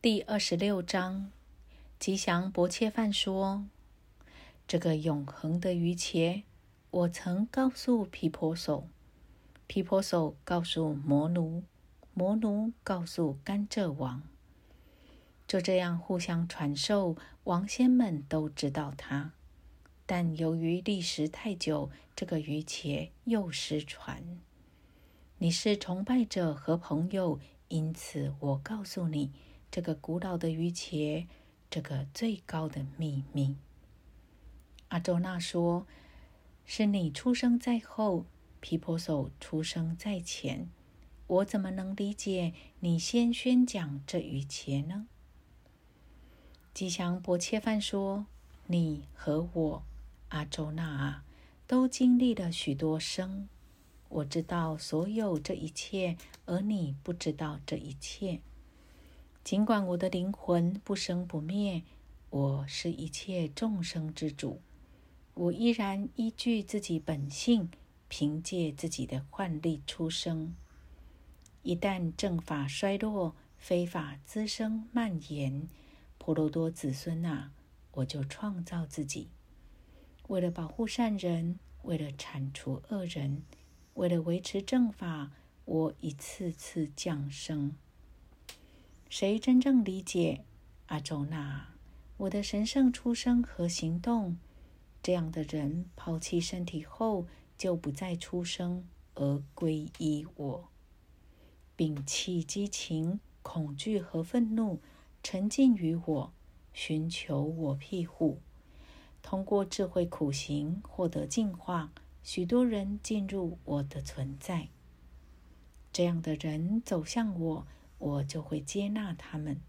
第二十六章，吉祥伯切饭说：“这个永恒的鱼茄，我曾告诉皮婆手，皮婆手告诉魔奴，魔奴告诉甘蔗王。就这样互相传授，王仙们都知道他。但由于历时太久，这个鱼茄又失传。你是崇拜者和朋友，因此我告诉你。”这个古老的鱼茄，这个最高的秘密。阿周那说：“是你出生在后，皮婆手出生在前，我怎么能理解你先宣讲这鱼茄呢？”吉祥伯切饭说：“你和我，阿周那啊，都经历了许多生，我知道所有这一切，而你不知道这一切。”尽管我的灵魂不生不灭，我是一切众生之主，我依然依据自己本性，凭借自己的幻力出生。一旦正法衰落，非法滋生蔓延，婆罗多子孙啊，我就创造自己，为了保护善人，为了铲除恶人，为了维持正法，我一次次降生。谁真正理解阿周那我的神圣出生和行动？这样的人抛弃身体后，就不再出生，而皈依我，摒弃激情、恐惧和愤怒，沉浸于我，寻求我庇护，通过智慧苦行获得净化。许多人进入我的存在。这样的人走向我。我就会接纳他们。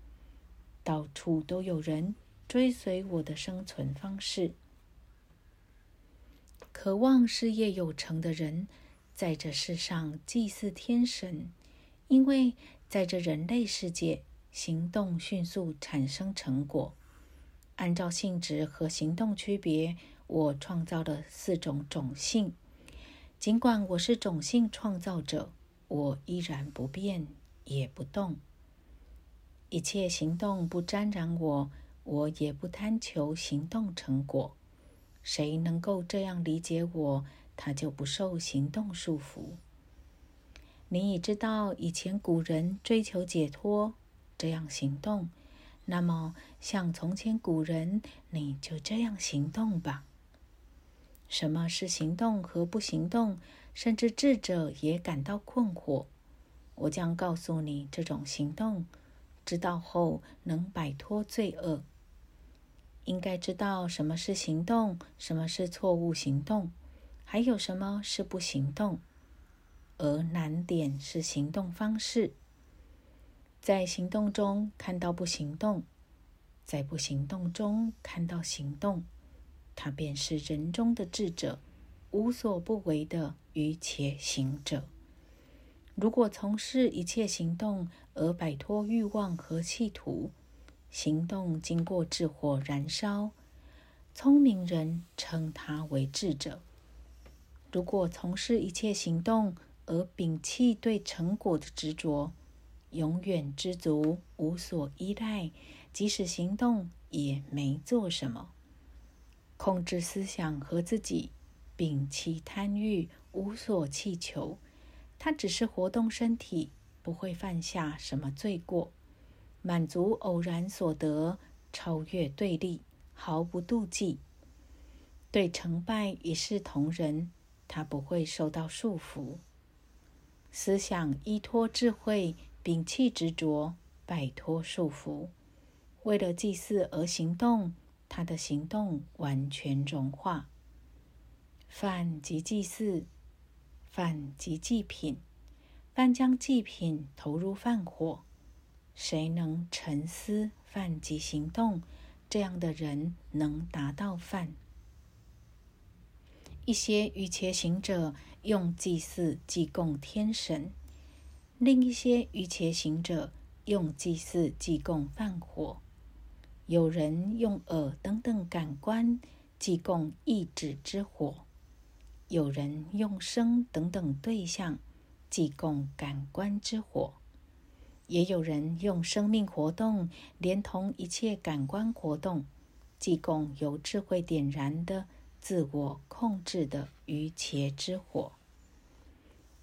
到处都有人追随我的生存方式。渴望事业有成的人，在这世上祭祀天神，因为在这人类世界，行动迅速产生成果。按照性质和行动区别，我创造了四种种性。尽管我是种性创造者，我依然不变。也不动，一切行动不沾染我，我也不贪求行动成果。谁能够这样理解我，他就不受行动束缚。你已知道以前古人追求解脱，这样行动，那么像从前古人，你就这样行动吧。什么是行动和不行动？甚至智者也感到困惑。我将告诉你这种行动，知道后能摆脱罪恶。应该知道什么是行动，什么是错误行动，还有什么是不行动。而难点是行动方式，在行动中看到不行动，在不行动中看到行动，他便是人中的智者，无所不为的愚且行者。如果从事一切行动而摆脱欲望和企图，行动经过智火燃烧，聪明人称他为智者；如果从事一切行动而摒弃对成果的执着，永远知足，无所依赖，即使行动也没做什么，控制思想和自己，摒弃贪欲，无所祈求。他只是活动身体，不会犯下什么罪过，满足偶然所得，超越对立，毫不妒忌。对成败一视同仁，他不会受到束缚。思想依托智慧，摒弃执着，摆脱束缚。为了祭祀而行动，他的行动完全融化。饭即祭祀。饭即祭品，饭将祭品投入饭火。谁能沉思饭即行动？这样的人能达到饭。一些愚切行者用祭祀祭供天神，另一些愚切行者用祭祀祭供饭火。有人用耳等等感官祭供意志之火。有人用生等等对象祭供感官之火，也有人用生命活动，连同一切感官活动，祭供由智慧点燃的自我控制的愚邪之火。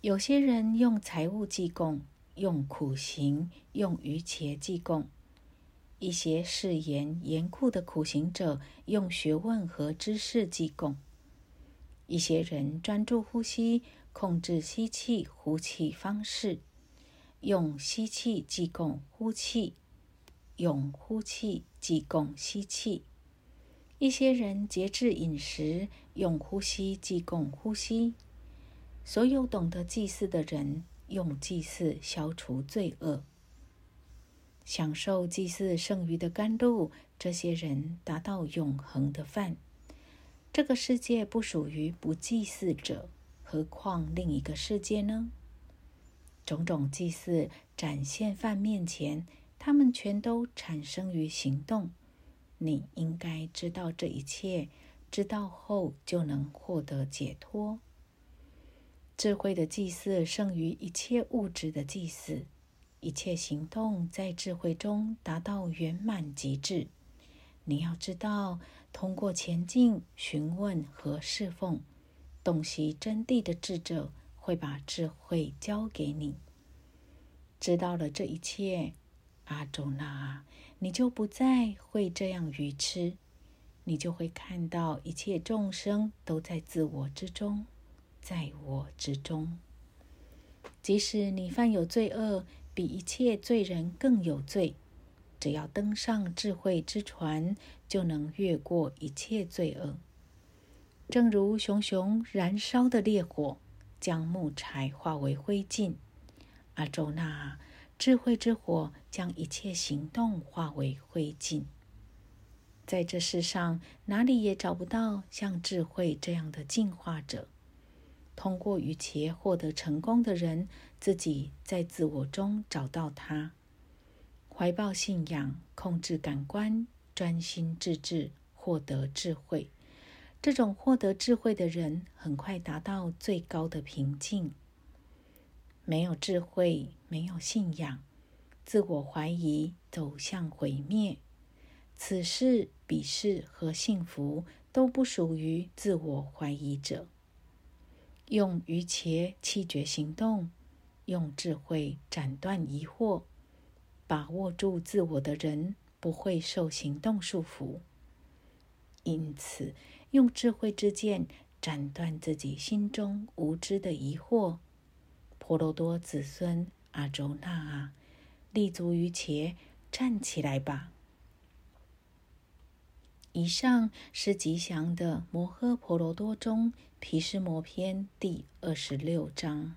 有些人用财物祭供，用苦行，用愚邪祭供。一些誓言严酷的苦行者用学问和知识祭供；一些人专注呼吸，控制吸气、呼气方式，用吸气祭供呼气，用呼气祭供吸气；一些人节制饮食，用呼吸祭供呼吸。所有懂得祭祀的人，用祭祀消除罪恶。享受祭祀剩余的甘露，这些人达到永恒的饭。这个世界不属于不祭祀者，何况另一个世界呢？种种祭祀展现饭面前，他们全都产生于行动。你应该知道这一切，知道后就能获得解脱。智慧的祭祀胜于一切物质的祭祀。一切行动在智慧中达到圆满极致。你要知道，通过前进、询问和侍奉，洞悉真谛的智者会把智慧交给你。知道了这一切，阿周那，你就不再会这样愚痴。你就会看到一切众生都在自我之中，在我之中。即使你犯有罪恶，比一切罪人更有罪，只要登上智慧之船，就能越过一切罪恶。正如熊熊燃烧的烈火，将木柴化为灰烬；阿周那智慧之火将一切行动化为灰烬。在这世上，哪里也找不到像智慧这样的进化者。通过与其获得成功的人，自己在自我中找到他，怀抱信仰，控制感官，专心致志，获得智慧。这种获得智慧的人，很快达到最高的平静。没有智慧，没有信仰，自我怀疑，走向毁灭。此事、彼事和幸福都不属于自我怀疑者。用愚切气绝行动，用智慧斩断疑惑，把握住自我的人不会受行动束缚。因此，用智慧之剑斩断自己心中无知的疑惑。婆罗多子孙阿周那啊，立足于且，站起来吧！以上是吉祥的摩诃婆罗多中。毗湿摩篇第二十六章。